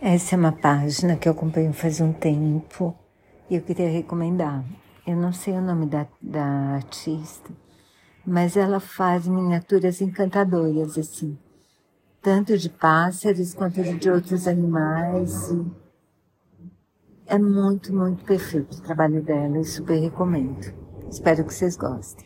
Essa é uma página que eu acompanho faz um tempo e eu queria recomendar. Eu não sei o nome da, da artista, mas ela faz miniaturas encantadoras, assim, tanto de pássaros quanto de outros animais. É muito, muito perfeito o trabalho dela e super recomendo. Espero que vocês gostem.